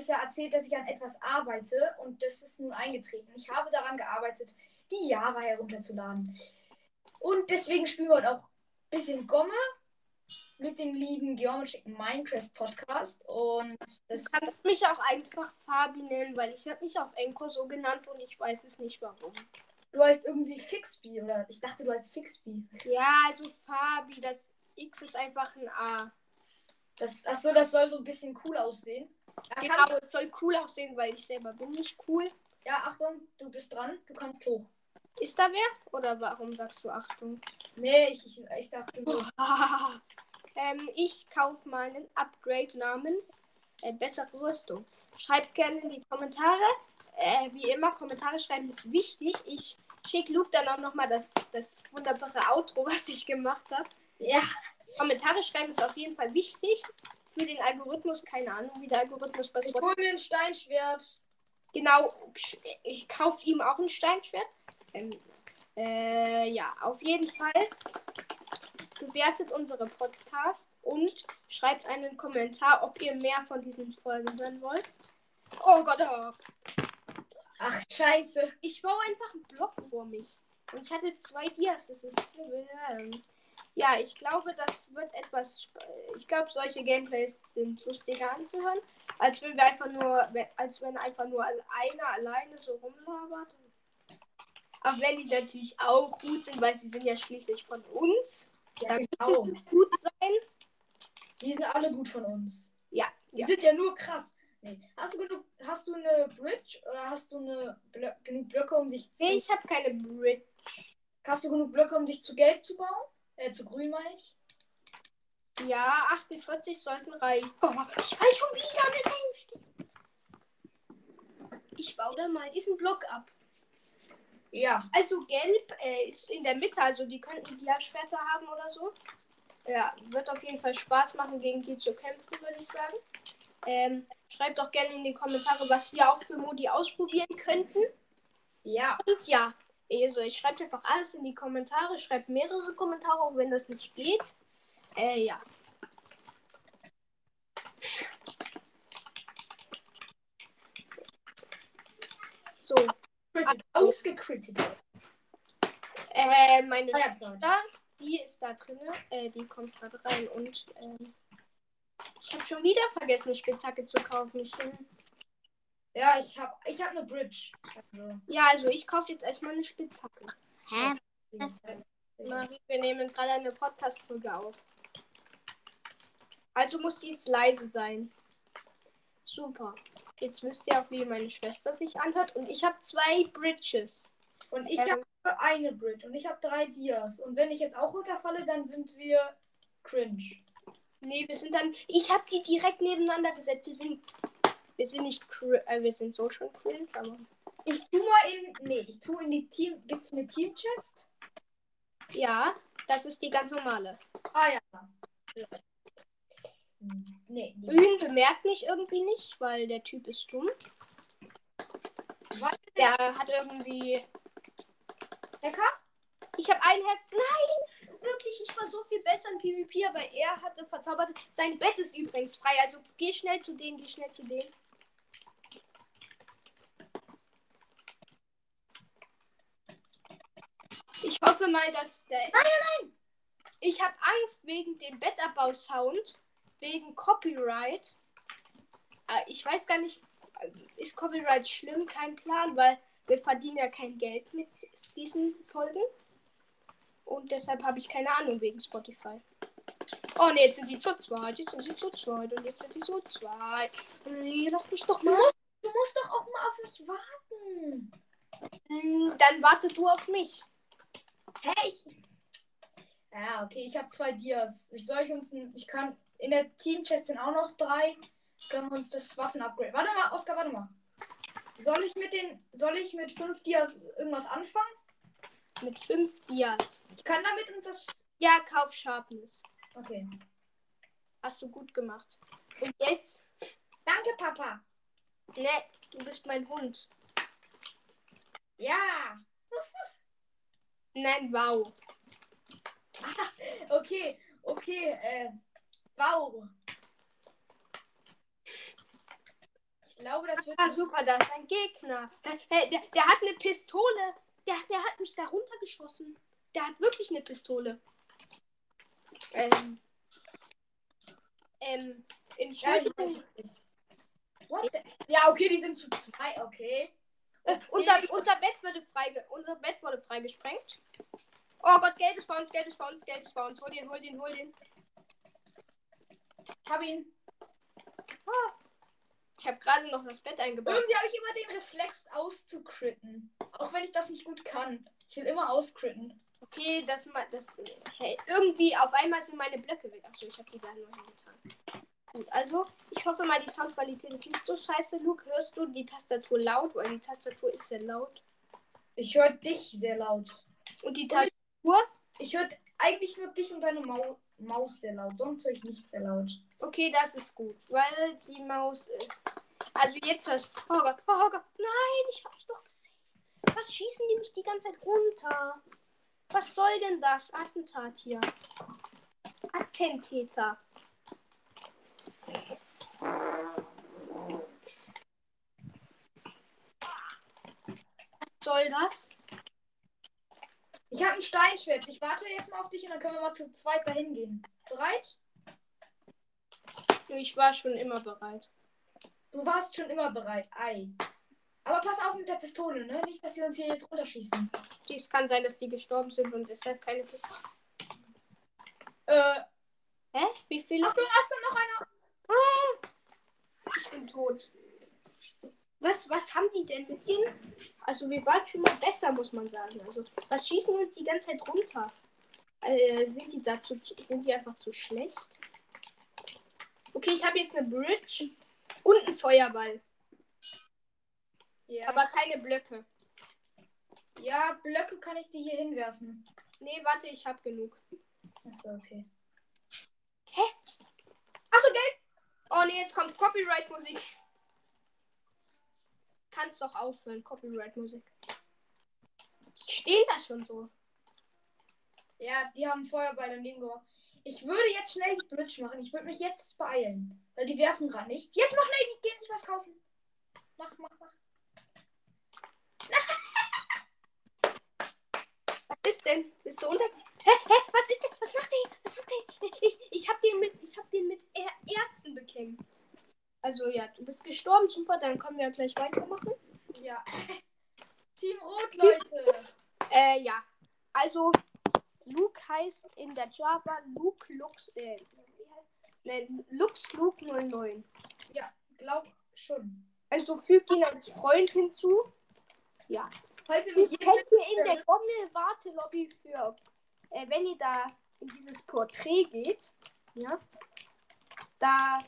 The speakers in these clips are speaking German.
euch ja erzählt, dass ich an etwas arbeite und das ist nun eingetreten. Ich habe daran gearbeitet, die Java herunterzuladen. Und deswegen spielen wir heute auch ein bisschen Gomme mit dem lieben Geometry Minecraft Podcast. Und das Du kannst mich auch einfach Fabi nennen, weil ich habe mich auf Enko so genannt und ich weiß es nicht warum. du heißt irgendwie Fixby oder ich dachte, du heißt Fixby. Ja, also Fabi, das X ist einfach ein A. Das, achso, das soll so ein bisschen cool aussehen. Ja, Genau, es soll cool aussehen, weil ich selber bin nicht cool. ja, Achtung, du bist dran. Du kannst hoch. Ist da wer? Oder warum sagst du Achtung? Nee, ich, ich, ich dachte so. ähm, ich kaufe mal einen Upgrade namens äh, bessere Rüstung. Schreibt gerne in die Kommentare. Äh, wie immer, Kommentare schreiben ist wichtig. Ich schicke Luke dann auch nochmal das, das wunderbare Outro, was ich gemacht habe. Ja, Kommentare schreiben ist auf jeden Fall wichtig. Für den Algorithmus, keine Ahnung, wie der Algorithmus bei ich Spotify. hol mir ein Steinschwert. Genau, ich kauft ihm auch ein Steinschwert. Ähm, äh, ja, auf jeden Fall bewertet unsere Podcast und schreibt einen Kommentar, ob ihr mehr von diesen Folgen hören wollt. Oh Gott, oh. Ach, scheiße. ich baue einfach einen Block vor mich. Und ich hatte zwei Dias. Das ist. Ja, ich glaube, das wird etwas. Ich glaube, solche Gameplays sind lustiger anzuhören, als wenn wir einfach nur, als wenn einfach nur einer alleine so rumlabert. Auch wenn die natürlich auch gut sind, weil sie sind ja schließlich von uns. Ja, genau. Gut sein. Die sind alle gut von uns. Ja, Die ja. sind ja nur krass. Nee. Hast du genug, hast du eine Bridge oder hast du eine Blö genug Blöcke, um dich zu. Nee, ich habe keine Bridge. Hast du genug Blöcke, um dich zu gelb zu bauen? Äh, zu grün meine ich. Ja, 48 sollten reichen. Oh, ich weiß schon wieder eine Sandstein. Ich baue da mal diesen Block ab. Ja. Also gelb äh, ist in der Mitte, also die könnten Dia-Schwerter haben oder so. Ja, wird auf jeden Fall Spaß machen, gegen die zu kämpfen, würde ich sagen. Ähm, schreibt doch gerne in die Kommentare, was wir auch für Modi ausprobieren könnten. Ja. Und ja, also ich schreibe einfach alles in die Kommentare, schreibt mehrere Kommentare, auch wenn das nicht geht. Äh, ja. So, Critted. Ausgecrittet. äh, meine Feiertag. Schwester, die ist da drin, äh, die kommt gerade rein und ähm, ich habe schon wieder vergessen, eine Spitzhacke zu kaufen. Ich, ähm, Ja, ich hab, ich hab eine Bridge. Also, ja, also ich kaufe jetzt erstmal eine Spitzhacke. Hä? Marie, wir nehmen gerade eine Podcast-Folge auf. Also muss die jetzt leise sein. Super. Jetzt wisst ihr auch, wie meine Schwester sich anhört. Und ich habe zwei Bridges. Und ich Ähm. habe eine Bridge und ich habe drei Dias. Und wenn ich jetzt auch runterfalle, dann sind wir cringe. Nee, wir sind dann. Ich habe die direkt nebeneinander gesetzt. Wir sind. Wir sind nicht äh, wir sind so schon cringe, aber. Ich tu mal in. Nee, ich tu in die Team. Gibt's eine Team-Chest? Ja, das ist die ganz normale. Ah ja. Nee, die Grün bemerkt mich irgendwie nicht, weil der Typ ist dumm. Weil- Der hat irgendwie. Hacker? Ich habe ein Herz. Nein! Wirklich, ich war so viel besser in PvP, aber er hatte verzaubert. Sein Bett ist übrigens frei. Also geh schnell zu denen, geh schnell zu denen. Ich hoffe mal, dass der. Nein, nein! Ich habe Angst wegen dem Bettabbau-Sound. Wegen Copyright. Äh, Ich weiß gar nicht, äh, ist Copyright schlimm? Kein Plan, weil wir verdienen ja kein Geld mit diesen Folgen. Und deshalb habe ich keine Ahnung wegen Spotify. Oh ne, jetzt sind die zu zweit, jetzt sind sie zu zweit und jetzt sind die zu zweit. Nee, lass mich doch Du mal. musst, du musst doch auch mal auf mich warten. Hm, Dann warte du auf mich. Hä? Ich. Ja, okay, ich habe zwei Dias. Ich soll ich uns. ein- Ich kann. In der Team-Chest sind auch noch drei. Können wir uns das Waffen-Upgrade. Warte mal, Oskar, warte mal. Soll ich mit den. Soll ich mit fünf Dias irgendwas anfangen? Mit fünf Dias. Ich kann damit uns das. Ja, kauf Sharpness. Okay. Hast du gut gemacht. Und jetzt? Danke, Papa. Ne, du bist mein Hund. Ja. Nein, wow. Okay, okay, äh. Wow. Ich glaube, das wird. Ah, super, da ist ein Gegner. Der, der, der hat eine Pistole. Der, der hat mich da runtergeschossen. Der hat wirklich eine Pistole. Ähm. Ähm. Ja, Entschuldigung. the- ja, okay, die sind zu zwei, okay. Unser, unser Bett wurde freige, unser Bett wurde freigesprengt. Oh Gott, Geld ist bei uns, Geld ist bei uns, Geld ist bei uns. Hol den, hol den, hol den. Hab ihn. Ich habe gerade noch das Bett eingebaut. Irgendwie habe ich immer den Reflex auszucritten. Auch wenn ich das nicht gut kann. Ich will immer auscritten. Okay, das das hey, irgendwie auf einmal sind meine Blöcke weg. Achso, ich habe die da nur hingetan. Gut, also ich hoffe mal, die Soundqualität ist nicht so scheiße. Luke, hörst du die Tastatur laut? Weil die Tastatur ist sehr laut. Ich höre dich sehr laut. Und die Tastatur? Ich höre eigentlich nur dich und deine Mau Maus sehr laut. Sonst höre ich nicht sehr laut. Okay, das ist gut, weil die Maus. Äh, also jetzt hörst Oh Gott, oh Gott, nein, ich hab's doch gesehen. Was schießen die mich die ganze Zeit runter? Was soll denn das? Attentat hier. Attentäter. Was soll das? Ich habe ein Steinschwert. Ich warte jetzt mal auf dich und dann können wir mal zu zweit dahin gehen. Bereit? Ich war schon immer bereit. Du warst schon immer bereit. Ei. Aber pass auf mit der Pistole, ne? Nicht, dass sie uns hier jetzt runterschießen. Es kann sein, dass die gestorben sind und deshalb keine Pistole. Äh, Hä? Wie viele? Achtung, es kommt noch einer. Ich bin tot. Was, was haben die denn mit ihnen? Also wir waren schon mal besser, muss man sagen. Also was schießen die uns die ganze Zeit runter? Äh, sind die dazu sind die einfach zu schlecht? Okay, ich habe jetzt eine Bridge und einen Feuerball, Ja. aber keine Blöcke. ja, Blöcke kann ich dir hier hinwerfen. Nee, warte, ich habe genug. Achso, okay. Hä? Achtung, Geld! Oh nee, jetzt kommt Copyright-Musik. Kannst doch aufhören, Copyright-Musik. Die stehen da schon so. Ja, die haben Feuerball daneben geworfen. Ich würde jetzt schnell die Bridge machen. Ich würde mich jetzt beeilen. Weil die werfen gerade nichts. Jetzt mach schnell, die gehen sich was kaufen. Mach, mach, mach. Was ist denn? Bist du unter. Hä? Hä? Was ist denn? Was macht der? Was macht der? Ich, ich hab den mit, ich hab den mit Ärzten bekämpft. Also ja, du bist gestorben, super, dann können wir gleich weitermachen. Ja. Team Rot, Leute. Äh, ja. Also, Luke heißt in der Java Luke Lux, äh, ne, Lux Luke 09. Ja, glaub schon. Also fügt ihn als Freund hinzu. Ja. Ich mich jetzt ihr in der Gommel-Wartelobby für, äh, wenn ihr da in dieses Porträt geht, ja, da,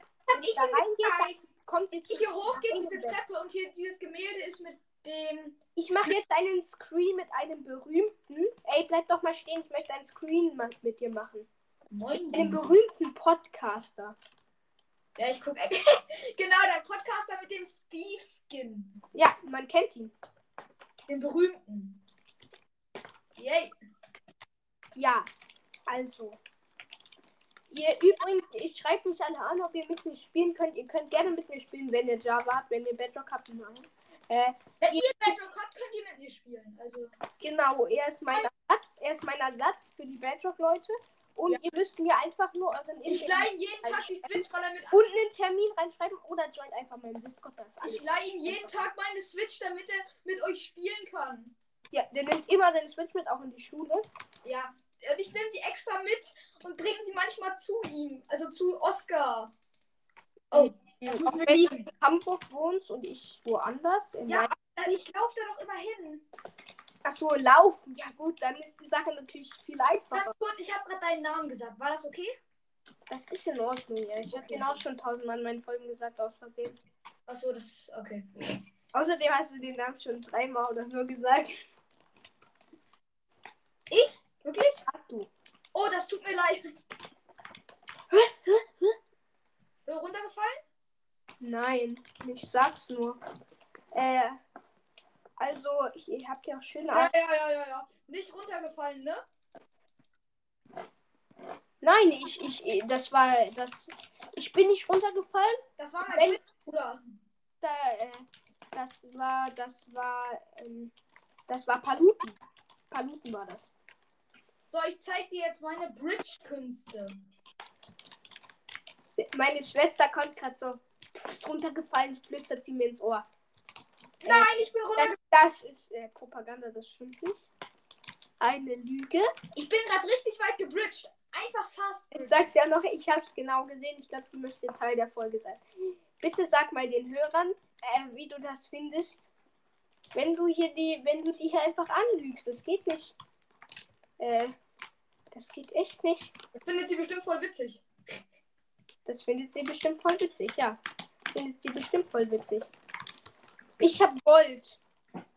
ich da reingeht, da kommt zu Ich hier hochgehe, diese Gemälde. Treppe und hier dieses Gemälde ist mit dem. Ich mache jetzt einen Screen mit einem berühmten. Ey, bleib doch mal stehen, ich möchte einen Screen mit dir machen. Moin. Einen berühmten Podcaster. Ja, ich guck. genau, der Podcaster mit dem Steve-Skin. Ja, man kennt ihn. Den berühmten. Yay. Ja, also. Ihr übrigens, ich schreibe mich alle an, ob ihr mit mir spielen könnt. Ihr könnt gerne mit mir spielen, wenn ihr Java habt, wenn ihr Bedrock habt. Nein. Äh, Wenn ihr Bedrock habt, könnt ihr mit mir spielen. Also, genau, er ist mein Ersatz. Er ist mein Ersatz für die Bedrock-Leute. Und Ja. ihr müsst mir einfach nur euren ich Internet- leihe jeden Tag die Switch, weil er mit. und einen Termin reinschreiben oder joint einfach meinen Discord. Das. Ich leihe ihm jeden Tag meine Switch, damit er mit euch spielen kann. Ja, der nimmt immer seine Switch mit, auch in die Schule. Ja. Und ich nehme sie extra mit und bringe sie manchmal zu ihm. Also zu Oscar. Oh, das müssen wir lieben. in Hamburg wohnst und ich woanders. Ja, ich laufe da doch immer hin. Ach so, laufen. Ja gut, dann ist die Sache natürlich viel einfacher. Ganz kurz, ich habe gerade deinen Namen gesagt. War das okay? Das ist in Ordnung, ja. Ich habe Okay. den auch schon tausendmal in meinen Folgen gesagt, aus Versehen. Achso, das ist okay. Außerdem hast du den Namen schon dreimal oder so gesagt. Ich? Wirklich? Ach du. Oh, das tut mir leid. Bin runtergefallen? Nein, ich sag's nur. Äh, also, ich, ich hab ja auch schöne Ja, ja, ja, ja, ja. Nicht runtergefallen, ne? Nein, ich, ich, das war, das, ich bin nicht runtergefallen. Das war mein Bruder. da, äh, das war, das war, ähm, das war Paluten. Paluten war das. So, ich zeig dir jetzt meine Bridge-Künste. Meine Schwester kommt gerade so, du bist runtergefallen, flüstert sie mir ins Ohr. Nein, ich bin runter. Das, das ist äh, Propaganda, das stimmt nicht. Eine Lüge. Ich bin gerade richtig weit gebridged. Einfach fast. Jetzt sagt sie ja noch, ich habe es genau gesehen. Ich glaube, du möchtest Teil der Folge sein. Bitte sag mal den Hörern, äh, wie du das findest. Wenn du hier die, wenn du die hier einfach anlügst, das geht nicht. Äh, das geht echt nicht. Das findet sie bestimmt voll witzig. Das findet sie bestimmt voll witzig, ja. Findet sie bestimmt voll witzig. Ich habe Gold.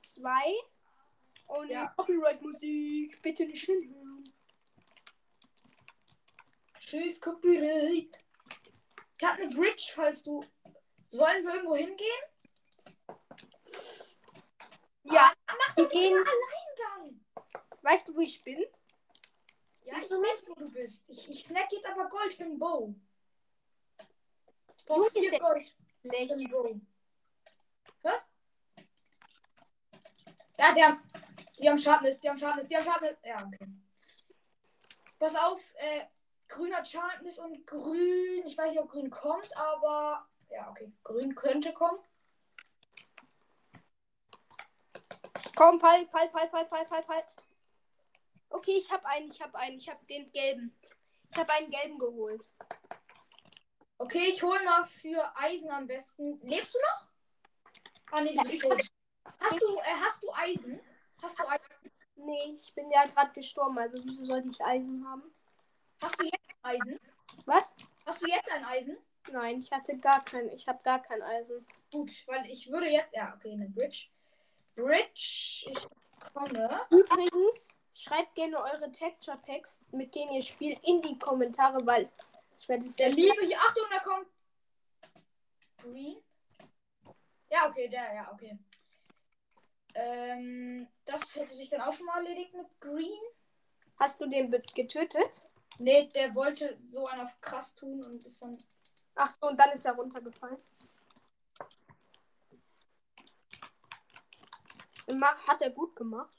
Zwei. Und Ja. Copyright-Musik. Bitte nicht hinhören. Tschüss, Copyright. Ich hab eine Bridge, falls du. Sollen wir irgendwo hingehen? Ja, Mach wir gehen. Alleingang. Weißt du, wo ich bin? Ja, Siehst ich weiß, wo du bist. Ich, ich snack jetzt aber Gold für den Bow. Ich brauche Junge, vier Gold für Schlecht. den Bow. Hä? Ja, die haben, die haben Sharpness, die haben Sharpness, die haben Sharpness. Ja, okay. Pass auf, äh, grün hat Sharpness und grün. Ich weiß nicht, ob grün kommt, aber. Ja, okay. Grün könnte kommen. Komm, fall, fall, fall, fall, fall, fall, fall. Okay, ich habe einen, ich habe einen, ich habe den gelben. Ich habe einen gelben geholt. Okay, ich hol mal für Eisen am besten. Lebst du noch? Ah, nee, du bist ich- tot. Hast du, äh, hast du Eisen? Hast du, Eisen? Nee, ich bin ja gerade gestorben, also wieso sollte ich Eisen haben? hast du jetzt Eisen? Was? Hast du jetzt ein Eisen? Nein, ich hatte gar kein, ich habe gar kein Eisen. Gut, weil ich würde jetzt. Ja, okay, eine Bridge. Bridge, ich komme. Übrigens, schreibt gerne eure Texture Packs, mit denen ihr spielt, in die Kommentare, weil ich werde Der Liebe hier. Achtung, da kommt. Green. Ja, okay, der, ja, okay. Ähm, das hätte sich dann auch schon mal erledigt mit Green. Hast du den getötet? Nee, der wollte so einen auf krass tun und ist dann. Ach so, und dann ist er runtergefallen. Hat er gut gemacht.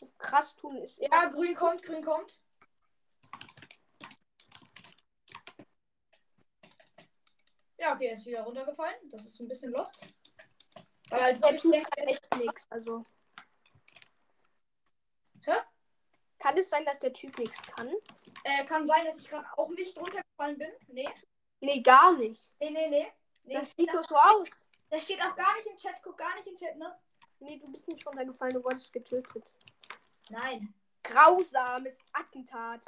Das krass tun ist. Ja, grün kommt, grün kommt. Ja, okay, er ist wieder runtergefallen. Das ist ein bisschen lost. Weil halt Der Typ denkt, kann echt nichts. Also. Hä? Kann es sein, dass der Typ nichts kann? äh, kann sein, dass ich gerade auch nicht runtergefallen bin. Nee, Nee, gar nicht. nee, nee, nee. nee Das sieht doch so aus. das steht auch gar nicht im Chat. Guck gar nicht im Chat, ne? Nee, du bist nicht runtergefallen, du wurdest getötet. Nein. Grausames Attentat.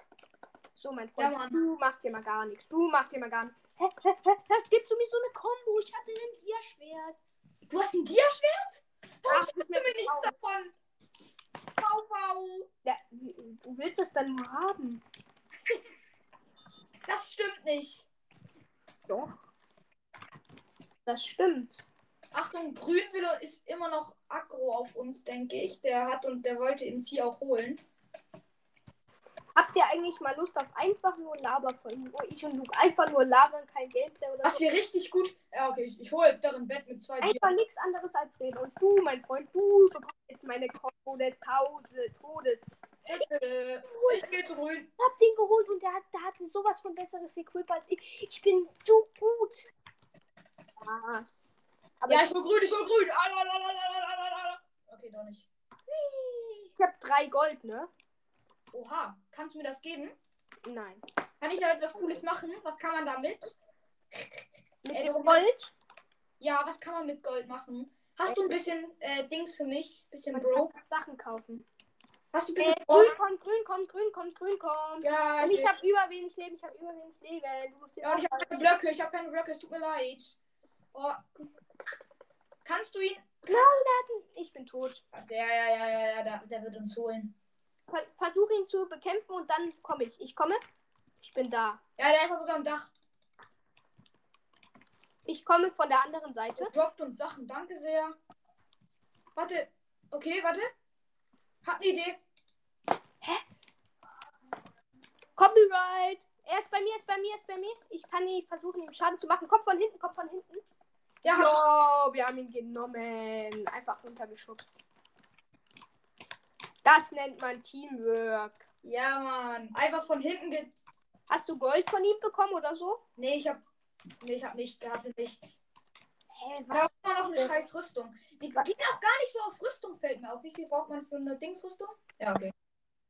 So, mein Freund, Ja, du machst hier mal gar nichts. Du machst hier mal gar nichts. Hä, hä, hä, es gibt sowieso eine Kombo. Ich hatte ein Tierschwert. Du hast ein Dia-Schwert? Ach, Ich mir nichts davon. Wow, wow. Ja, du willst das dann nur haben. Das stimmt nicht. Doch. Das stimmt. Achtung, Grünwille ist immer noch aggro auf uns, denke ich. Der hat und der wollte ihn hier auch holen. Habt ihr eigentlich mal Lust auf einfach nur Laber von wo ich und Luke einfach nur labern, kein Gameplay oder Was so? hier richtig gut. Ja, okay, ich, ich hole jetzt darin Bett mit zwei. Einfach nichts anderes als reden. Und du, mein Freund, du bekommst jetzt meine Kombo des Taude- Todes. Ich gehe zu grün. Ich hab den geholt und der, hat, der hatte sowas von besseres Equip als ich. Ich bin so gut. Was? Aber ja, ich will grün, ich will grün. Ah, okay, doch nicht. Ich habe drei Gold, ne? Oha, kannst du mir das geben? Nein. Kann ich damit was Cooles machen? Was kann man damit? Mit äh, Gold? Ja, was kann man mit Gold machen? Hast du ein äh. bisschen äh, Dings für mich? Bisschen man Broke? Sachen kaufen. Hast du ein bisschen äh, grün, kommt, grün, kommt, grün, kommt, grün, kommt. Ja, und ich, ich habe über wenig Leben, ich habe über wenig Leben. Du musst ja, ich habe keine Blöcke, ich habe keine Blöcke, es tut mir leid. Oh. Kannst du ihn? Ich bin tot. Der, ja, ja, ja, ja, der, der wird uns holen. Ver Versuche ihn zu bekämpfen und dann komme ich. Ich komme. Ich bin da. Ja, der ist aber sogar am Dach. Ich komme von der anderen Seite. Der droppt uns Sachen. Danke sehr. Warte. Okay, warte. Hab eine Idee. Copyright. Er ist bei mir, ist bei mir, ist bei mir. Ich kann nicht versuchen, ihm Schaden zu machen. Kopf von hinten, Kopf von hinten. Ja, Jo, wir haben ihn genommen. Einfach runtergeschubst. Das nennt man Teamwork. Ja, Mann. Einfach von hinten ge. Hast du Gold von ihm bekommen oder so? Nee, ich hab. Nee, ich hab nichts. Er hatte nichts. Hä, Da war noch eine scheiß Rüstung. Die gehen auch gar nicht so auf Rüstung, fällt mir auf. Wie viel braucht man für eine Dingsrüstung? Ja, okay.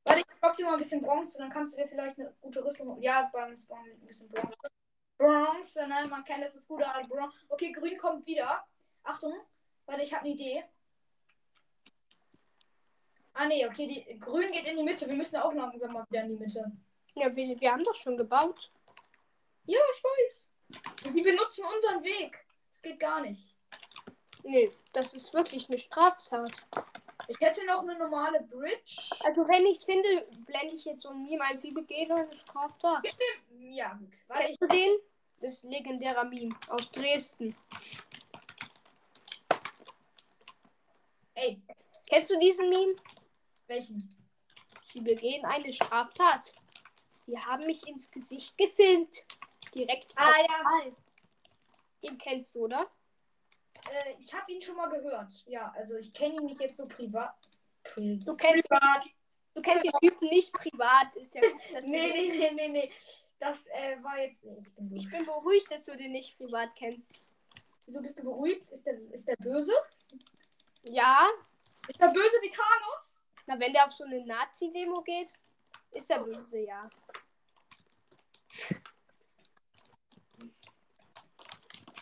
Warte, ich glaub dir mal ein bisschen Bronze, dann kannst du dir vielleicht eine gute Rüstung. Ja, beim Spawn ein bisschen Bronze. Bronze, ne? Man kennt es, das gute alte Bronze. Okay, grün kommt wieder. Achtung, warte, ich habe eine Idee. Ah, nee, okay, die, grün geht in die Mitte. Wir müssen auch langsam mal wieder in die Mitte. Ja, wir, wir haben doch schon gebaut. Ja, ich weiß. Sie benutzen unseren Weg. Das geht gar nicht. Nee, das ist wirklich eine Straftat. Ich hätte noch eine normale Bridge. Also wenn ich es finde, blende ich jetzt so ein Meme ein, sie begehen eine Straftat. Ja, gut. Warte, ich. Kennst du den? Das ist legendärer Meme aus Dresden. Ey, Kennst du diesen Meme? welchen? Sie begehen eine Straftat. Sie haben mich ins Gesicht gefilmt. Direkt vor Ah, ja. Den kennst du, oder? Äh, ich habe ihn schon mal gehört. Ja, also ich kenne ihn nicht jetzt so privat. Pri Du kennst, privat. du kennst den Typen nicht privat. Ist ja du Nee, nee, nee, nee, nee. Das äh, war jetzt. Nee, ich bin so. Ich bin beruhigt, dass du den nicht privat kennst. Wieso bist du beruhigt? Ist der, ist der böse? Ja, Ist der böse wie Thanos? na wenn der auf so eine Nazi-Demo geht, ist er böse, ja.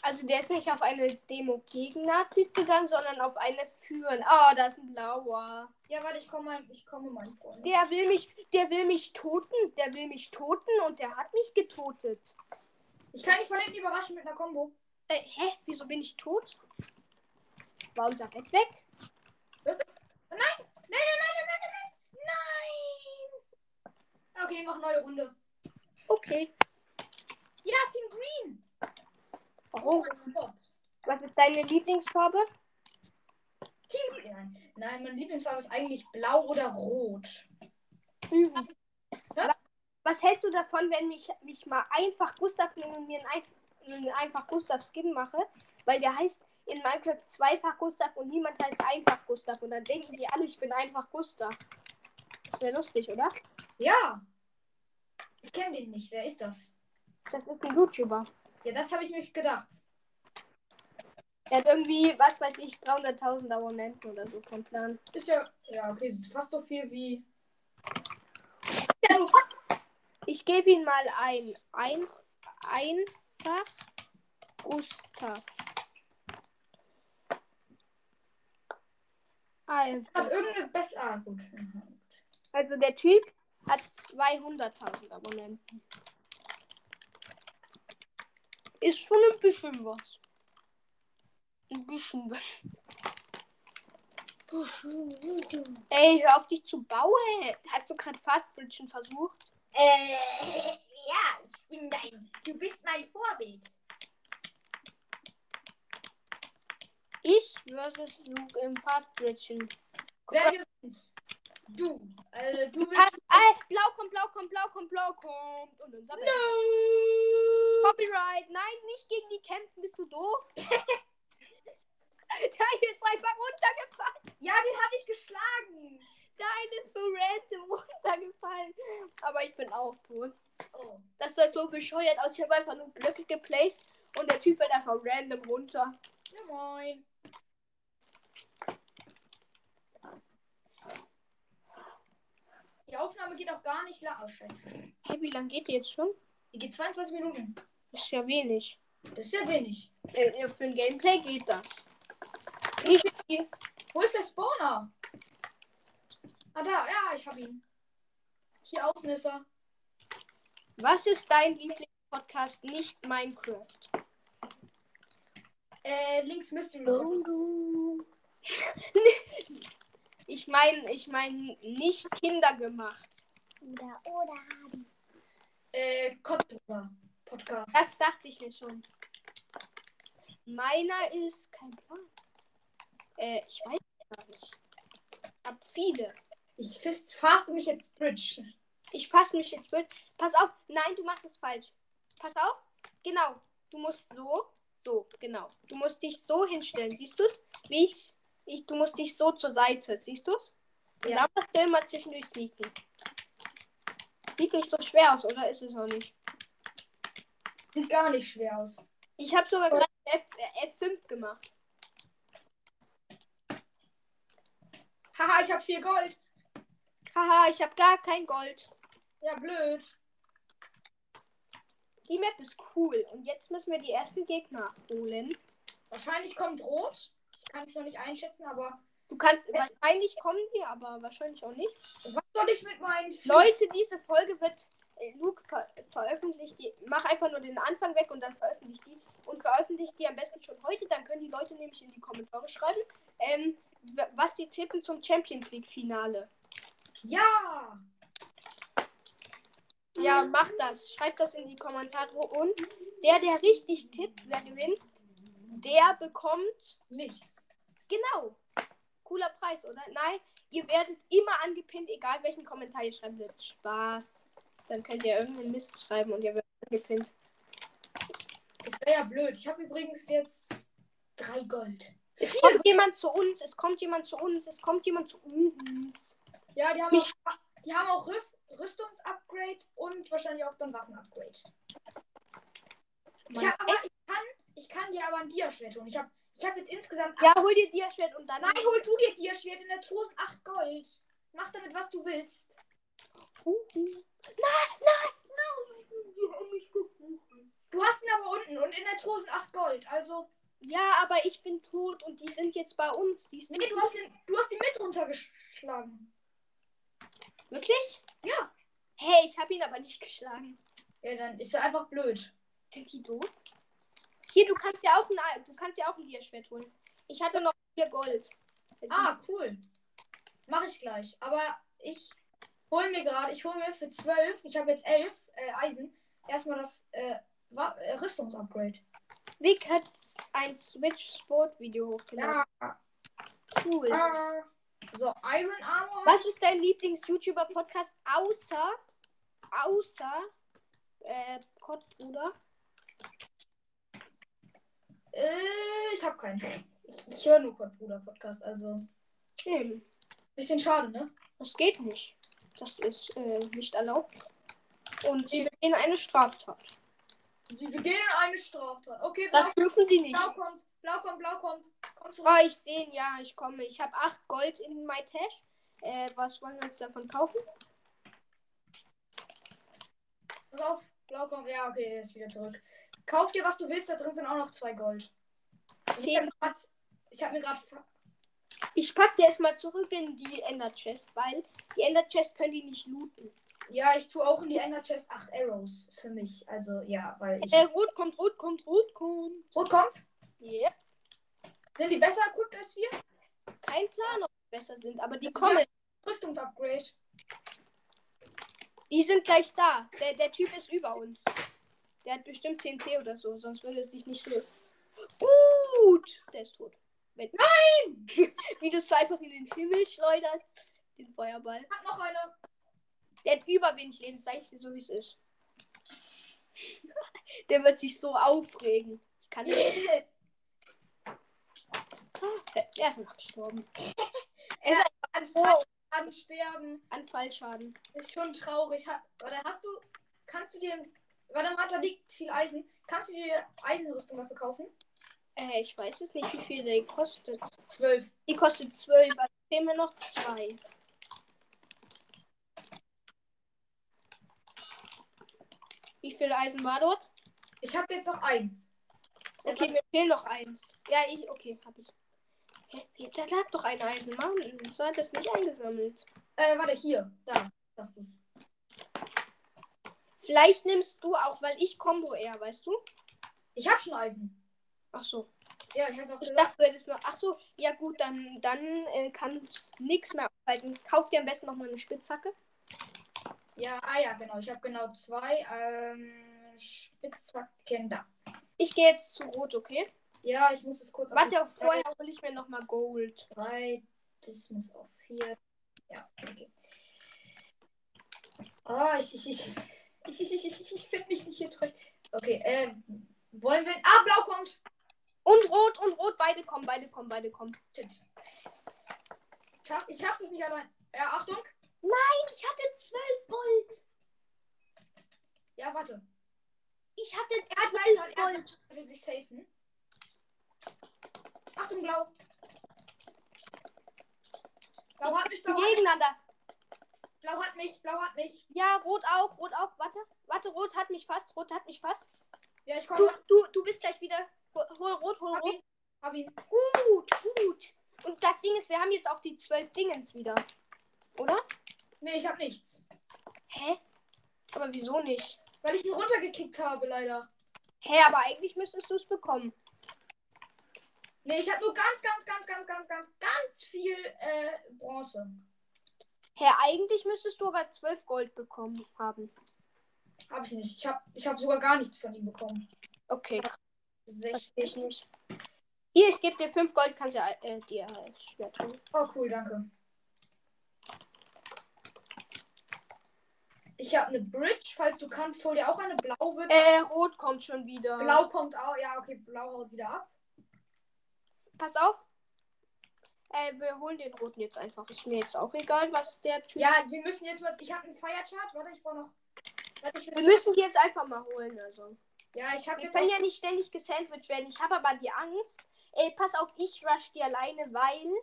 Also der ist nicht auf eine Demo gegen Nazis gegangen, sondern auf eine führen. Oh, da ist ein blauer. Ja, warte, ich komme mal, ich komme, mein Freund. Der will mich, der will mich toten, der will mich toten und der hat mich getotet. Ich kann dich von hinten überraschen mit einer Combo. Äh, hä? Wieso bin ich tot? War unser Bett weg? Nein! Nein, nein, nein, nein, nein, nein, nein! Nein! Okay, mach neue Runde. Okay. Ja, Team Green! Oh mein Gott. Was ist deine Lieblingsfarbe? Nein, nein meine Lieblingsfarbe ist eigentlich blau oder rot. Mhm. Was, was hältst du davon, wenn mich, mich mal einfach Gustav nenne und mir ein, ein einfach Gustav Skin mache? Weil der heißt in Minecraft zweifach Gustav und niemand heißt einfach Gustav. Und dann denken die alle, ich bin einfach Gustav. Das wäre lustig, oder? Ja! Ich kenne den nicht. Wer ist das? Das ist ein YouTuber. Ja, das habe ich mir gedacht. Der hat irgendwie, was weiß ich, 300.000 Abonnenten oder so, kein Plan. Ist ja. Ja, okay, es ist fast so viel wie. Ich gebe ihn mal ein. ein einfach Gustav. Hast irgendeine bessere. Ah, also der Typ hat 200.000 Abonnenten. Ist schon ein bisschen was. Ein bisschen was. Ey, hör auf dich zu bauen. Hast du gerade Fastbridgen versucht? Äh, ja, ich bin dein. Du bist mein Vorbild. Ich versus Luke im Fastbridgen. Wer gewinnt? Du. Also, du bist. Ah, blau kommt, blau kommt, blau kommt, blau kommt. Und unser. No! Copyright. Nein, nicht gegen die kämpfen. Bist du doof? Der ist einfach runtergefallen. Ja, den habe ich geschlagen. Dein ist so random runtergefallen. Aber ich bin auch tot. Oh. Das sah so bescheuert aus. Ich habe einfach nur Blöcke geplaced und der Typ fällt einfach random runter. Ja, moin. Die Aufnahme geht auch gar nicht lang. Oh, scheiße. Hey, wie lange geht die jetzt schon? Die geht 22 Minuten. Ist ja wenig. Das ist ja wenig. Äh, für ein Gameplay geht das. Nicht viel. Wo ist der Spawner? Ah, da. Ja, ich habe ihn. Hier Ausmesser. Was ist dein Lieblingspodcast? Nicht Minecraft. Äh, links Mystery. Ich meine, ich meine nicht Kinder gemacht. Oder, oder. Äh, Kottbruder Podcast. Das dachte ich mir schon. Meiner ist kein Plan. Äh, ich weiß gar nicht. Hab viele. Ich faste mich jetzt Bridge. Ich fasse mich jetzt mit. Pass auf. Nein, du machst es falsch. Pass auf. Genau. Du musst so, So, genau. Du musst dich so hinstellen. Siehst du es? Wie ich, ich. Du musst dich so zur Seite. Siehst du es? Ja. dann musst du immer zwischendurch sneaken. Sieht nicht so schwer aus, oder ist es auch nicht? Sieht gar nicht schwer aus. Ich habe sogar gerade F, äh, F5 gemacht. Haha, ich habe vier Gold. Haha, ich habe gar kein Gold. Ja, blöd. Die Map ist cool. Und jetzt müssen wir die ersten Gegner holen. Wahrscheinlich kommt rot. Kann es noch nicht einschätzen, aber Du kannst, wahrscheinlich kommen die, aber wahrscheinlich auch nicht. was soll ich mit meinen Leute, diese Folge wird äh, Luke ver veröffentlicht die. Mach einfach nur den Anfang weg und dann veröffentlicht die. Und veröffentlicht die am besten schon heute. Dann können die Leute nämlich in die Kommentare schreiben, ähm, was sie tippen zum Champions League Finale. Ja! Ja, macht das. Schreibt das in die Kommentare. Und der, der richtig tippt, wer gewinnt, der bekommt. Nichts. Genau. Cooler Preis, oder? Nein, ihr werdet immer angepinnt, egal welchen Kommentar ihr schreibt. Wird Spaß. Dann könnt ihr irgendeinen Mist schreiben und ihr werdet angepinnt. Das wäre ja blöd. Ich habe übrigens jetzt drei Gold. Es kommt jemand zu uns, es kommt jemand zu uns, es kommt jemand zu uns. Ja, die haben Mich- auch, die haben auch Rüstungsupgrade und wahrscheinlich auch dann Waffenupgrade. Ich, aber, ich, kann, ich kann dir aber ein Dia-Schwert holen. Ich habe ich hab jetzt insgesamt. Ja, hol dir Dia-Schwert und dann. Nein, hol du dir Dia-Schwert in der Truhe sind 8 Gold. Mach damit, was du willst. Uh, uh. Nein, nein, nein. Du hast ihn aber unten und in der Truhe sind 8 Gold. Also, Ja, aber ich bin tot und die sind jetzt bei uns. Die sind nee, du hast, ihn, du hast ihn mit runtergeschlagen. Wirklich? Ja. Hey, ich habe ihn aber nicht geschlagen. Ja, dann ist er einfach blöd. Sind die doof? Hier, du kannst ja auch ein, du kannst ja auch ein Dia-Schwert holen. Ich hatte noch vier Gold. Jetzt Ah, cool. Mach ich gleich. Aber ich hol mir gerade, ich hol mir für 12, ich habe jetzt 11 äh, Eisen, erstmal das äh, äh, Rüstungsupgrade. Vic hat ein Switch-Sport-Video hochgeladen. Ja. Cool. Ah. So, Iron Armor. Was ist dein Lieblings-YouTuber-Podcast außer, außer, äh, Kottbruder? Äh, ich habe keinen. Ich, ich höre nur Bruder Podcast, also Hm, bisschen schade, ne? das geht nicht. Das ist, äh, nicht erlaubt. Und sie begehen eine Straftat. Sie begehen eine Straftat. Okay, Das blau, dürfen sie nicht. blau kommt, blau kommt, blau kommt. Komm zurück. Oh, ich sehe ihn, ja, ich komme. Ich habe 8 Gold in my Tash. Äh, was wollen wir uns davon kaufen? Pass auf, blau kommt. Ja, okay, er ist wieder zurück. Kauf dir, was du willst, da drin sind auch noch zwei Gold. Und Ich habe 10. mir gerade Ich pack die erstmal zurück in die Ender Chest, weil die Ender Chest können die nicht looten. Ja, ich tue auch in die Ender Chest 8 Arrows für mich. Also ja, weil ich. Äh, rot kommt, rot kommt, rot kommt. Rot kommt? Yep. Sind die besser equipped als wir? Kein Plan, ob die besser sind, aber die kommen. Rüstungsupgrade. Die sind gleich da. Der, der Typ ist über uns. Der hat bestimmt TNT oder so, sonst würde es sich nicht so. Gut! Der ist tot. Wenn... Nein! Wie du es einfach in den Himmel schleuderst. Den Feuerball. Hat noch eine. Der hat über wenig Leben, sag ich dir so, wie es ist. Der wird sich so aufregen. Ich kann nicht. Er ist noch gestorben. er ist an Fall sterben. An Fallschaden. Ist schon traurig. Oder hast du. Kannst du dir. Warte mal, da liegt viel Eisen. Kannst du dir Eisenrüstung dafür kaufen? Äh, ich weiß es nicht, wie viel der kostet. Zwölf. Die kostet 12, also fehlen mir noch zwei. Wie viel Eisen war dort? Ich habe jetzt noch eins. Okay, mir fehlt noch eins. Ja, ich, okay, hab ich. Da lag doch ein Eisen, Mann. So hat das nicht eingesammelt. Äh, warte, hier. Da. Das ist. Vielleicht nimmst du auch, weil ich Combo eher, weißt du? Ich habe schon Eisen. Ach so. Ja, ich Ich gesagt. dachte, du hättest noch. Ach so, ja gut, dann, dann äh, kann nichts mehr aufhalten. Kauf dir am besten noch mal eine Spitzhacke. Ja, ah ja, genau. Ich habe genau zwei ähm, Spitzhacken da. Ich gehe jetzt zu Rot, okay? Ja, ich muss es kurz. auf Warte, die- vorher hole ich mir noch mal Gold. Drei. Das muss auf vier. Ja, okay. Oh, ich, ich, ich, ich, ich, ich, ich, ich finde mich nicht hier zurecht. Okay, äh, wollen wir. Ah, blau kommt. Und rot und rot, beide kommen, beide kommen, beide kommen. Shit. Ich, schaff, ich schaff's es nicht allein. Ja, Achtung. Nein, ich hatte 12 Gold. Ja, warte. Ich hatte Er hat 12 Leiter, er Gold. will sich safen. Achtung, blau. Blau hat mich, blau Gegeneinander. Blau hat mich, blau hat mich. Ja, rot auch, rot auch. Warte, warte, rot hat mich fast, rot hat mich fast. Ja, ich Du, komme. du, du bist gleich wieder. Hol, hol rot, hol Hab rot. ihn, hab ihn. Gut, gut. Und das Ding ist, wir haben jetzt auch die 12 Dingens wieder. Oder? Nee, ich hab nichts. Hä? Aber wieso nicht? Weil ich ihn runtergekickt habe, leider. Hä, aber eigentlich müsstest du es bekommen. Nee, ich habe nur ganz, ganz, ganz, ganz, ganz, ganz, ganz viel äh, Bronze. Hä, eigentlich müsstest du aber 12 Gold bekommen haben. Habe ich nicht. Ich habe ich hab sogar gar nichts von ihm bekommen. Okay, 16. verstehe ich nicht. Hier, ich gebe dir 5 Gold, kannst ja äh, dir als Schwert holen. Oh, cool, danke. Ich habe eine Bridge. Falls du kannst, hol dir auch eine. Blau wird. Äh, rot kommt schon wieder. Blau kommt auch. Ja, okay, blau haut wieder ab. Pass auf. Äh, wir holen den roten jetzt einfach. Ist mir jetzt auch egal, was der Typ. Ja, wir müssen jetzt mal. Ich habe einen Firechart. Warte, ich brauche noch. Warte, ich Wir müssen die jetzt einfach mal holen, also. ja, ich habe Wir können ja nicht ständig gesandwiched werden. Ich habe aber die Angst. Ey, pass auf, ich rush die alleine, weil.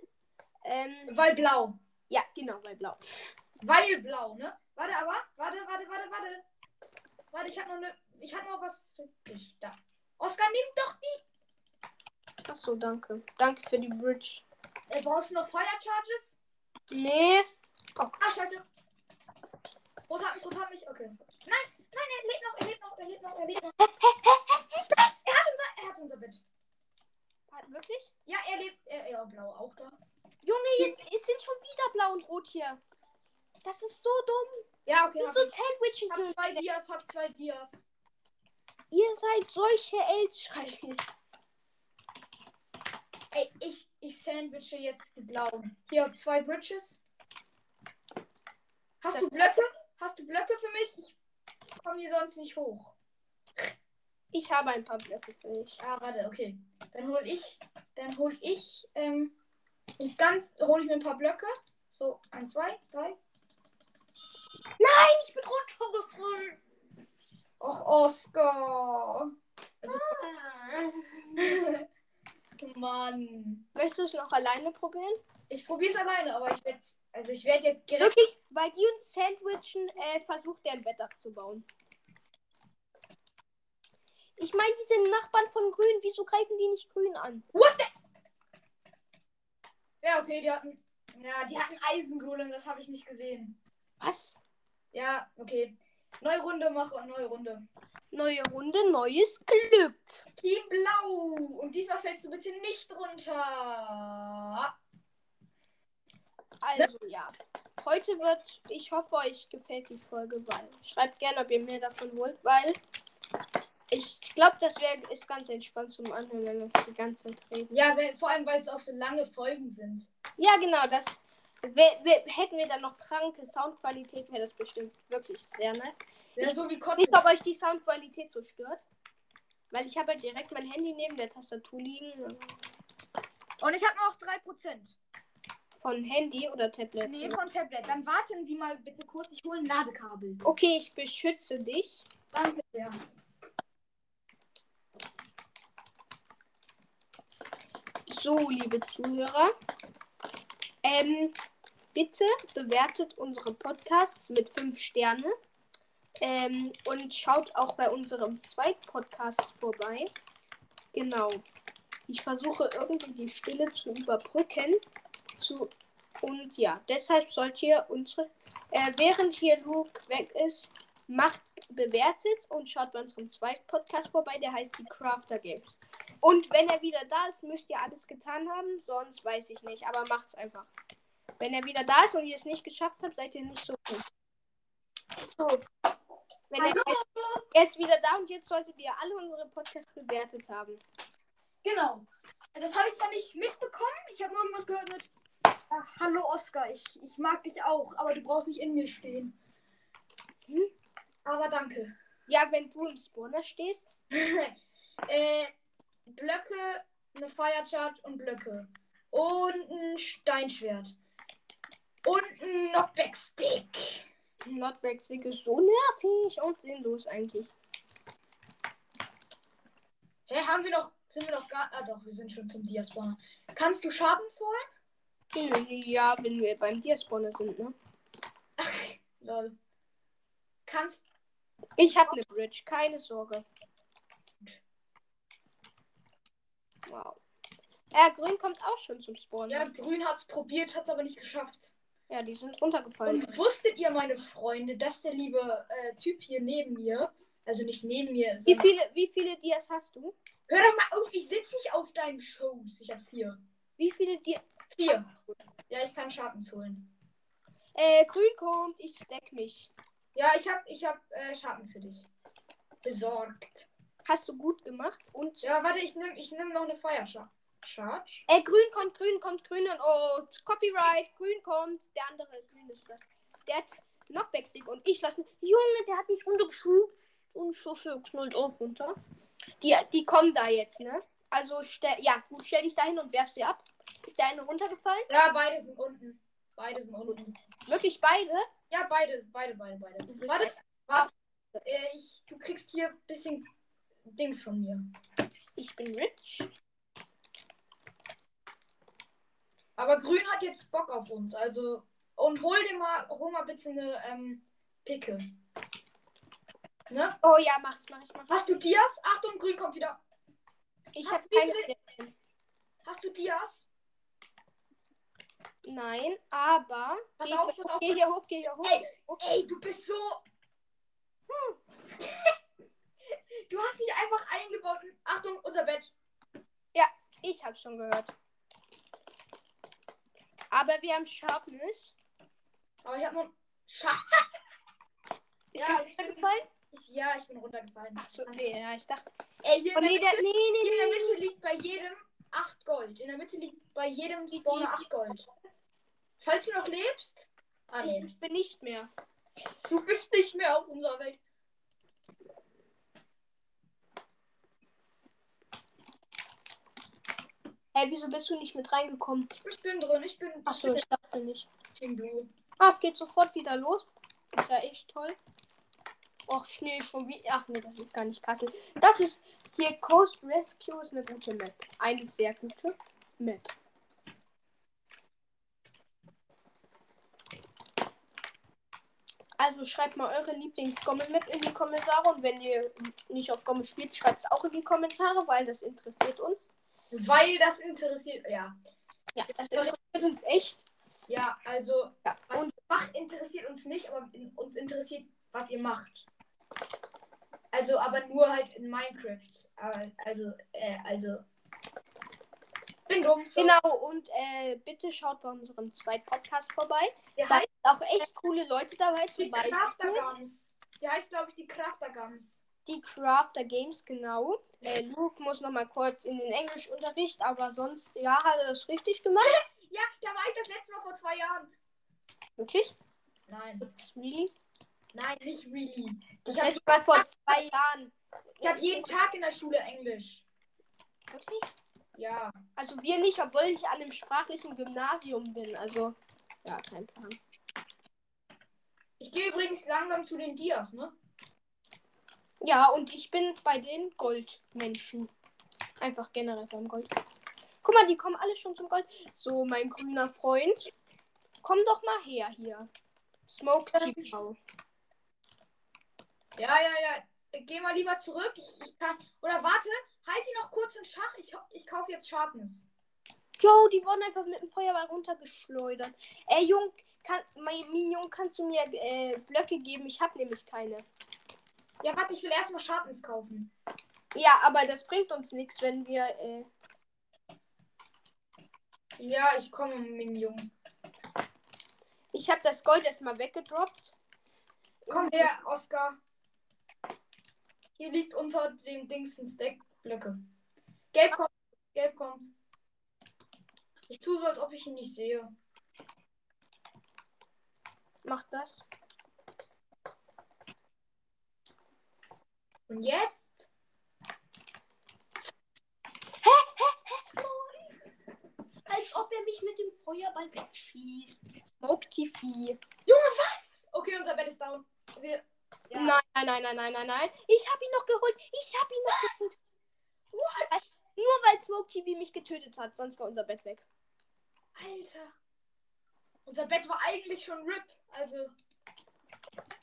Ähm, weil blau. ja, genau, weil blau. Weil blau, ne? Warte, aber. Warte, warte, warte, warte. Warte, ich habe noch eine. Ich habe noch was für dich da. Oskar, nimm doch die. Achso, danke. Danke für die Bridge. Äh, brauchst du noch Fire Charges? Nee. Ah, scheiße. Rot hat mich, rot hat mich. Okay. Nein, nein, er lebt noch, er lebt noch, er lebt noch, er lebt noch. Er hat unser, er hat unser Bett. Hat- Wirklich? Ja, er lebt, er, ja, blau auch da. Junge, jetzt sind schon wieder blau und rot hier. Das ist so dumm. Ja, okay, Das ist so ich. Sandwichen. Hab zwei Dias, hab zwei Dias. Ihr seid solche Eltschreie. Ey, ich, ich sandwiche jetzt die blauen. Hier, zwei Bridges. Hast du Blöcke? Hast du Blöcke für mich? Ich komme hier sonst nicht hoch. Ich habe ein paar Blöcke für dich. Ah, warte, okay. Dann hol ich, dann hol ich, ähm, ins ganz, hole ich mir ein paar Blöcke. So, eins, zwei, drei. Nein, ich bin runtergefallen. Och, Oscar. Also, Mann. Möchtest du es noch alleine probieren? Ich probiere es alleine, aber ich werde also ich werde jetzt direkt. Wirklich, weil die uns sandwichen, äh, versucht er ein Bett abzubauen. Ich meine, die sind Nachbarn von Grün. Wieso greifen die nicht Grün an? What the? Ja, okay, die hatten, ja, die hatten Eisengolem, das habe ich nicht gesehen. Was? Ja, okay. Neue Runde, mache neue Runde. Neue Runde, neues Glück. Team Blau. Und diesmal fällst du bitte nicht runter. Also ja. Heute wird, ich hoffe, euch gefällt die Folge, weil schreibt gerne, ob ihr mehr davon wollt, weil ich glaube, das wäre ist ganz entspannt zum Anhören, wenn wir die ganze Zeit reden. Ja, vor allem, weil es auch so lange Folgen sind. Ja, genau, das wär, wär, hätten wir dann noch kranke Soundqualität, wäre das bestimmt wirklich sehr nice. Ja, Ich- so wie Nicht, ob euch die Soundqualität so stört. Weil ich habe halt direkt mein Handy neben der Tastatur liegen. Und ich habe noch 3%. Von Handy oder Tablet. Nee, von Tablet. Dann warten Sie mal bitte kurz. Ich hole ein Ladekabel. Okay, ich beschütze dich. Danke sehr. So, liebe Zuhörer. Ähm, bitte bewertet unsere Podcasts mit 5 Sterne. Ähm, und schaut auch bei unserem zweiten Podcast vorbei. Genau. Ich versuche irgendwie die Stille zu überbrücken. Zu, und ja, deshalb sollt ihr unsere. Äh, während hier Luke weg ist, macht bewertet und schaut bei unserem zweiten Podcast vorbei, der heißt die Crafter Games. Und wenn er wieder da ist, müsst ihr alles getan haben, sonst weiß ich nicht, aber macht's einfach. Wenn er wieder da ist und ihr es nicht geschafft habt, seid ihr nicht so gut. So. Wenn er, Hallo. er ist wieder da und jetzt solltet ihr alle unsere Podcasts bewertet haben. Genau. Das habe ich zwar nicht mitbekommen. Ich habe nur irgendwas gehört mit. Ach, hallo Oscar, ich, ich mag dich auch, aber du brauchst nicht in mir stehen. Hm? Aber danke. Ja, wenn du im Spawner stehst. äh, Blöcke eine Fire Charge und Blöcke. Und ein Steinschwert. Und ein Knockback Stick. Notback Stick ist so nervig und sinnlos eigentlich. Hä, haben wir noch. Sind wir noch gar. Ah doch, wir sind schon zum Diaspawner. Kannst du Schaden zahlen? Ja, wenn wir beim Diaspawner sind, ne? Lol. Kannst. Ich habe eine Bridge, keine Sorge. Wow. Ja, grün kommt auch schon zum Spawn. Ja, Grün hat's probiert, hat's aber nicht geschafft. Ja, die sind runtergefallen. Und wusstet ihr, meine Freunde, dass der liebe äh, Typ hier neben mir, also nicht neben mir, Wie viele, wie viele Dias hast du? Hör doch mal auf, ich sitze nicht auf deinem Schoß. Ich habe vier. Wie viele Dias? Vier. Ja, ich kann Schatten holen. Äh, grün kommt, ich stack mich. Ja, ich habe ich hab, äh, Schatten für dich. Besorgt. Hast du gut gemacht und. Ja, warte, ich nehme ich nehm noch eine Char- Charge. Äh, grün kommt, grün kommt, grün und oh, Copyright, grün kommt, der andere grün ist das. Der hat Knockback Stick und ich lasse mich. Junge, der hat mich runtergeschubst und so viel knallt auch runter. Die, die kommen da jetzt, ne? Also stell, ja, gut, stell dich dahin und werf sie ab. Ist der eine runtergefallen? Ja, beide sind unten. Beide sind unten. Wirklich beide? Ja, beide, beide, beide, beide. Warte, warte. Äh, ich, du kriegst hier ein bisschen Dings von mir. Ich bin rich. Aber Grün hat jetzt Bock auf uns, also. Und hol dir mal, hol mal bitte eine ähm, Picke. Ne? Oh ja, mach ich, mach ich, mach ich. Hast du Dias? Achtung, Grün kommt wieder. Ich habe wie keine. viele- Hast du Dias? Nein, aber. Pass geh, auf, pass auf. geh hier hoch, geh hier hoch. Ey. Ey, du bist so. Hm. du hast dich einfach eingebaut. in- Achtung, unser Bett. Ich habe schon gehört. Aber wir haben Sharpness. Aber ich hab noch. Scha Ist Ja, dir ich bin- runtergefallen? ich, ja, ich bin runtergefallen. Ach so, nee, ja, ich dachte. Ey, hier in, der Mitte, nee, nee, hier in der. Mitte liegt bei jedem 8 Gold. In der Mitte liegt bei jedem Spawner 8 Gold. Falls du noch lebst. Ah, nee. Ich bin nicht mehr. Du bist nicht mehr auf unserer Welt. Hey, wieso bist du nicht mit reingekommen? Ich bin drin. Ich bin. Ach so, ich dachte nicht. Duo. Ah, es geht sofort wieder los. Ist ja echt toll. Och, Schnee schon wie. Ach nee, das ist gar nicht Kassel. Das ist hier Coast Rescue ist eine gute Map. Eine sehr gute Map. Also schreibt mal eure Lieblings-Gommel-Map in die Kommentare und wenn ihr nicht auf Gommel spielt, schreibt es auch in die Kommentare, weil das interessiert uns. Weil das interessiert. Ja. Ja, das interessiert uns echt. Ja, also. Ja, Was und ihr macht, interessiert uns nicht, aber uns interessiert, was ihr macht. Also, aber nur halt in Minecraft. Also, äh, also. Bin dumm. So. Genau, und äh, bitte schaut bei unserem zweiten Podcast vorbei. Der Da heißt sind auch echt coole Leute dabei, die Craftergums. Der heißt, glaube ich, die Craftergums. Die Crafter Games, genau. Äh, Luke muss noch mal kurz in den Englischunterricht, aber sonst, ja, hat er das richtig gemacht. Ja, da war ich das letzte Mal vor zwei Jahren. Wirklich? Nein. It's really? Nein, nicht really. Das Ich habe letzte Mal vor zwei Jahren. ich hab jeden Tag in der Schule Englisch. Wirklich? Ja. Also wir nicht, obwohl ich an einem sprachlichen Gymnasium bin. Also, ja, kein Plan. Ich gehe übrigens langsam zu den Dias, ne? Ja, und ich bin bei den Goldmenschen. Einfach generell beim Gold. Guck mal, die kommen alle schon zum Gold. So, mein grüner Freund. Komm doch mal her hier. Smoke TV. Ja, ja, ja. Geh mal lieber zurück. Ich, ich kann. Oder warte, halt die noch kurz in Schach. Ich, ich kaufe jetzt Sharpness. Jo, die wurden einfach mit dem Feuerball runtergeschleudert. Ey, Jung, kann, mein Minion, kannst du mir äh, Blöcke geben? Ich habe nämlich keine. Ja, warte, ich will erstmal Sharpness kaufen. Ja, aber das bringt uns nichts, wenn wir. Äh, Ja, ich komme, Minion. ich habe das Gold erstmal weggedroppt. Komm her, Oscar. Hier liegt unter dem Dings ein Stack Blöcke. Gelb kommt. Gelb kommt. Ich tue so, als ob ich ihn nicht sehe. Mach das. Und jetzt? mich mit dem Feuerball wegschießt. Smoke TV. Junge, was? Okay, unser Bett ist down. Wir. Ja. Nein, nein, nein, nein, nein, nein, nein. Ich habe ihn noch geholt. Ich habe ihn noch geholt. What? Nur weil Smoke TV mich getötet hat, sonst war unser Bett weg. Alter. Unser Bett war eigentlich schon RIP. Also.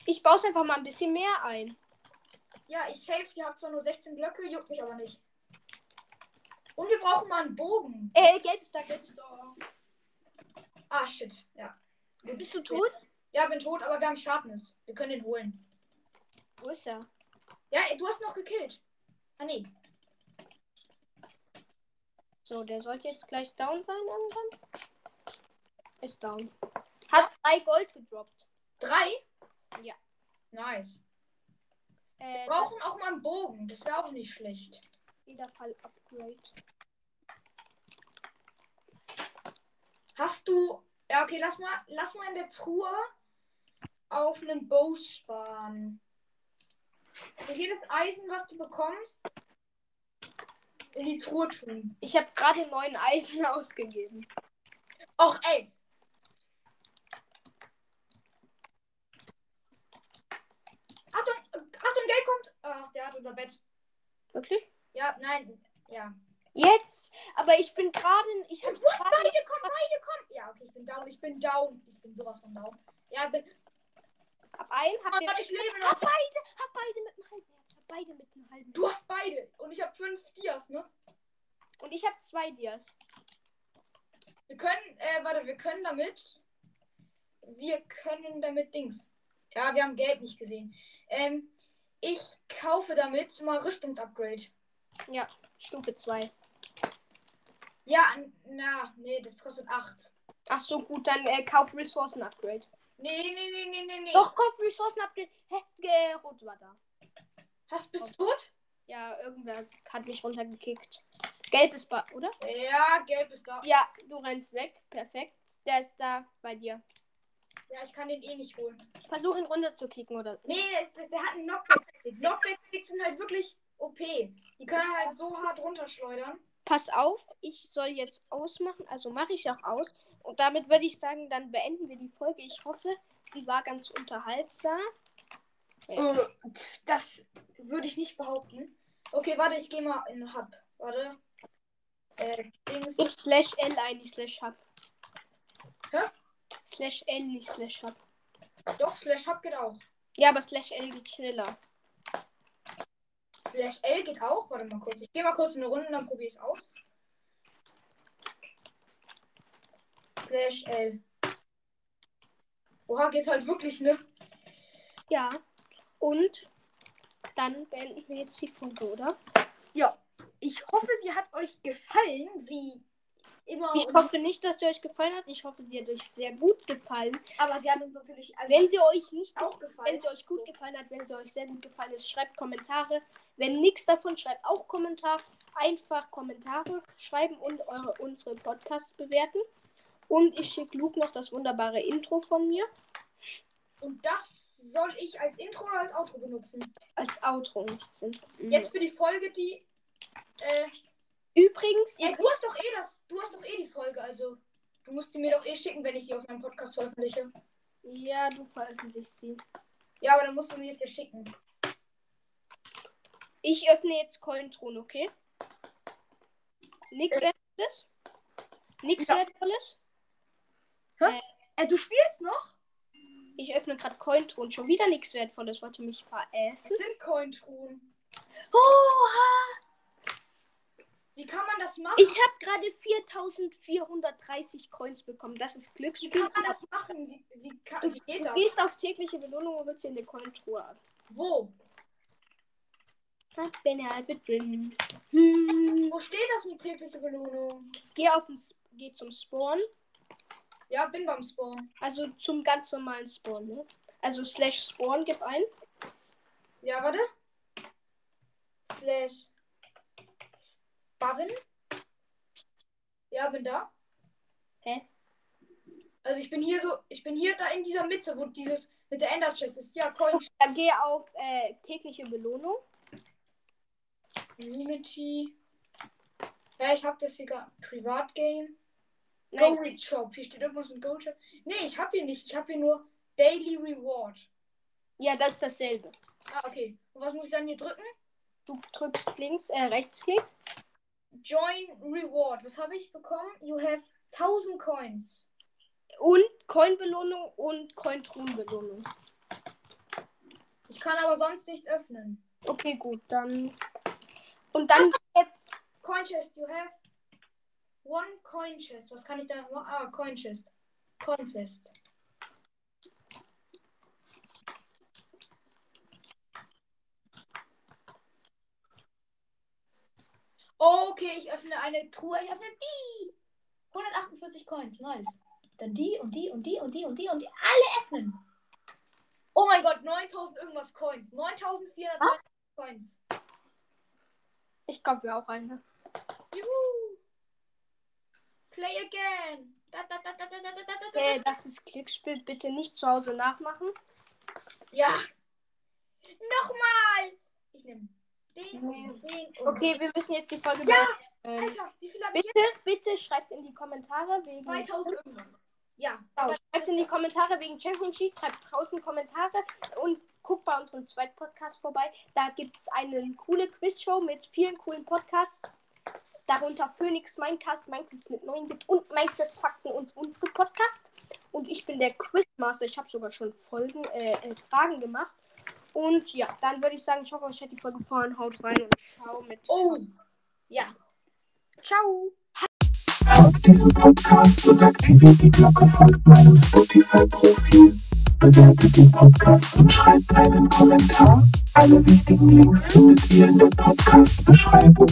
Ich baue es einfach mal ein bisschen mehr ein. Ja, ich helfe. Ihr habt zwar nur 16 Blöcke, juckt mich aber nicht. Und wir brauchen mal einen Bogen. Äh, gelb ist da, gelb ist da. Ah, shit. Ja. Bist du tot? Ja, bin tot, aber wir haben Sharpness. Wir können ihn holen. Wo ist er? Ja, du hast noch gekillt. Ah, nee. So, der sollte jetzt gleich down sein irgendwann. Ist down. Hat drei Gold gedroppt. Drei? Ja. Nice. Äh, Wir brauchen auch mal einen Bogen. Das wäre auch nicht schlecht. Wiederfall Upgrade. Hast du. Ja, okay, lass mal, lass mal in der Truhe auf einen Bow sparen. Für jedes Eisen, was du bekommst, in die Truhe tun. Ich habe gerade neun Eisen ausgegeben. Och, ey. Achtung, Achtung, Geld kommt. Ach, der hat unser Bett. Wirklich? Ja, nein, ja. Jetzt? Aber ich bin gerade. Ich habe What? Beide kommen, beide kommen. Ja, okay, ich bin down, ich bin down. Ich bin sowas von down. Ja, bin. Hab einen, hab den. ich lebe Hab noch. beide, hab beide mit einem halben Herz. Hab beide mit einem halben Du hast beide. Und ich habe fünf Dias, ne? Und ich habe zwei Dias. Wir können, äh, warte, wir können damit. Wir können damit Dings. Ja, wir haben Gelb nicht gesehen. Ähm, ich kaufe damit mal Rüstungsupgrade. Ja, Stufe 2. Ja, na, nee, das kostet 8. Ach so, gut, dann äh, kauf Ressourcen-Upgrade. Nee, nee, nee, nee, nee, nee. Doch, kauf Ressourcen-Upgrade. Hä? Äh, Rot war da. Hast, bist du tot? Ja, irgendwer hat mich runtergekickt. Gelb ist bei, oder? Ja, Gelb ist da. Ja, du rennst weg. Perfekt. Der ist da bei dir. Ja, ich kann den eh nicht holen. Versuch ihn runterzukicken, oder? Nee, der, ist, der hat einen Knockback. Knockback sind halt wirklich OP. Die können halt so hart runterschleudern. Pass auf, ich soll jetzt ausmachen. Also mache ich auch aus. Und damit würde ich sagen, dann beenden wir die Folge. Ich hoffe, sie war ganz unterhaltsam. Ja. Äh, das würde ich nicht behaupten. Okay, warte, ich gehe mal in Hub. Warte. Äh, Dings. Gib slash L ein, nicht slash Hub. Hä? Slash L, nicht slash Hub. Doch, Slash Hub geht auch. Ja, aber slash L geht schneller. Slash L geht auch. Warte mal kurz. Ich gehe mal kurz in eine Runde, dann probiere ich es aus. Slash L. Oha, geht halt wirklich, ne? Ja. Und dann beenden wir jetzt die Folge, oder? Ja. Ich hoffe, sie hat euch gefallen, wie immer. Ich hoffe nicht, dass sie euch gefallen hat. Ich hoffe, sie hat euch sehr gut gefallen. aber sie hat uns natürlich also Wenn sie euch nicht auch Wenn gefallen. sie euch gut gefallen hat, wenn sie euch sehr gut gefallen ist, schreibt Kommentare. Wenn nichts davon, schreibt auch Kommentar. Einfach Kommentare schreiben und eure, unsere Podcasts bewerten. Und ich schicke Luke noch das wunderbare Intro von mir Und das soll ich als Intro oder als Outro benutzen. als Outro. Jetzt für die Folge, die. Äh, Übrigens, ja, du hast doch eh das. Du hast doch eh die Folge, also. Du musst sie mir doch eh schicken, wenn ich sie auf meinem Podcast veröffentliche. ja, du veröffentlichst sie. Ja, aber dann musst du mir es ja schicken. Ich öffne jetzt Cointron, okay? Nichts Äh. Wertvolles? Nichts Ja. Wertvolles? Äh, du spielst noch? Ich öffne gerade Cointron. Schon wieder nichts Wertvolles. Wollte mich verässen. sind Cointruhen. Oha! Wie kann man das machen? Ich habe gerade 4430 Coins bekommen. Das ist wie Glücksspiel. kann man das machen? Wie, wie, kann, wie geht Du das? gehst auf tägliche Belohnung und holst dir eine Cointruhe ab. Wo? Bin also drin. Hm. Wo steht das mit tägliche Belohnung? Geh, auf den, geh zum Spawn. Ja, bin beim Spawn. Also zum ganz normalen Spawn. Ne? Also slash Spawn, gib ein. Ja, warte. Slash Sparren. Ja, bin da. Hä? Also ich bin hier so, ich bin hier da in dieser Mitte, wo dieses mit der Ender Chest ist. Ja, Coin Dann geh auf äh, tägliche Belohnung. Community. Ja, ich hab das hier gar Privatgame. Nein, Gold Shop. Hier steht irgendwas mit Gold Shop. Nee, ich habe hier nicht. Ich habe hier nur Daily Reward. ja, das ist dasselbe. Ah, okay. Und was muss ich dann hier drücken? Du drückst links, äh, rechtsklick. Join Reward. Was habe ich bekommen? You have 1000 Coins. Und Coin-Belohnung und Coin-Truhen-Belohnung. Ich kann aber sonst nichts öffnen. Okay, gut, dann. Und dann. äh, Coin Chest, you have one Coin Chest. Was kann ich da? Ah, Coin Chest. Coin Fest. Okay, ich öffne eine Truhe. Ich öffne die. 148 Coins. Nice. Dann die und die und die und die und die und die. Alle öffnen. Oh mein Gott, 9000 irgendwas Coins. 9400 Coins. Ich kaufe mir auch eine. Juhu. Play again. Da, da, da, da, da, da, da, da. Hey, das ist Glücksspiel. Bitte nicht zu Hause nachmachen. Ja. Nochmal. Ich nehme den den Okay, wir müssen jetzt die Folge Ja, beenden. Alter, wie viel habe ich Bitte, bitte schreibt in die Kommentare wegen. jetzt? 2000 irgendwas. Ja. Genau, schreibt in die Kommentare wegen Championship, schreibt draußen Kommentare und guckt bei unserem zweiten Podcast vorbei. Da gibt es eine coole Quizshow mit vielen coolen Podcasts. Darunter Phoenix Minecast, Minecraft mit 9 Bit und Minecraft Fakten und unsere Podcast. Und ich bin der Quizmaster. Ich habe sogar schon Folgen, äh, äh, Fragen gemacht. Und ja, dann würde ich sagen, ich hoffe, euch hat die Folge gefallen. Haut rein und ciao mit. Oh. Ja. Ciao. Auf diesem Podcast und aktiviert die Glocke folgt meinem Spotify-Profil. Bewertet den Podcast und schreibt einen Kommentar. Alle wichtigen Links findet ihr in der Podcast-Beschreibung.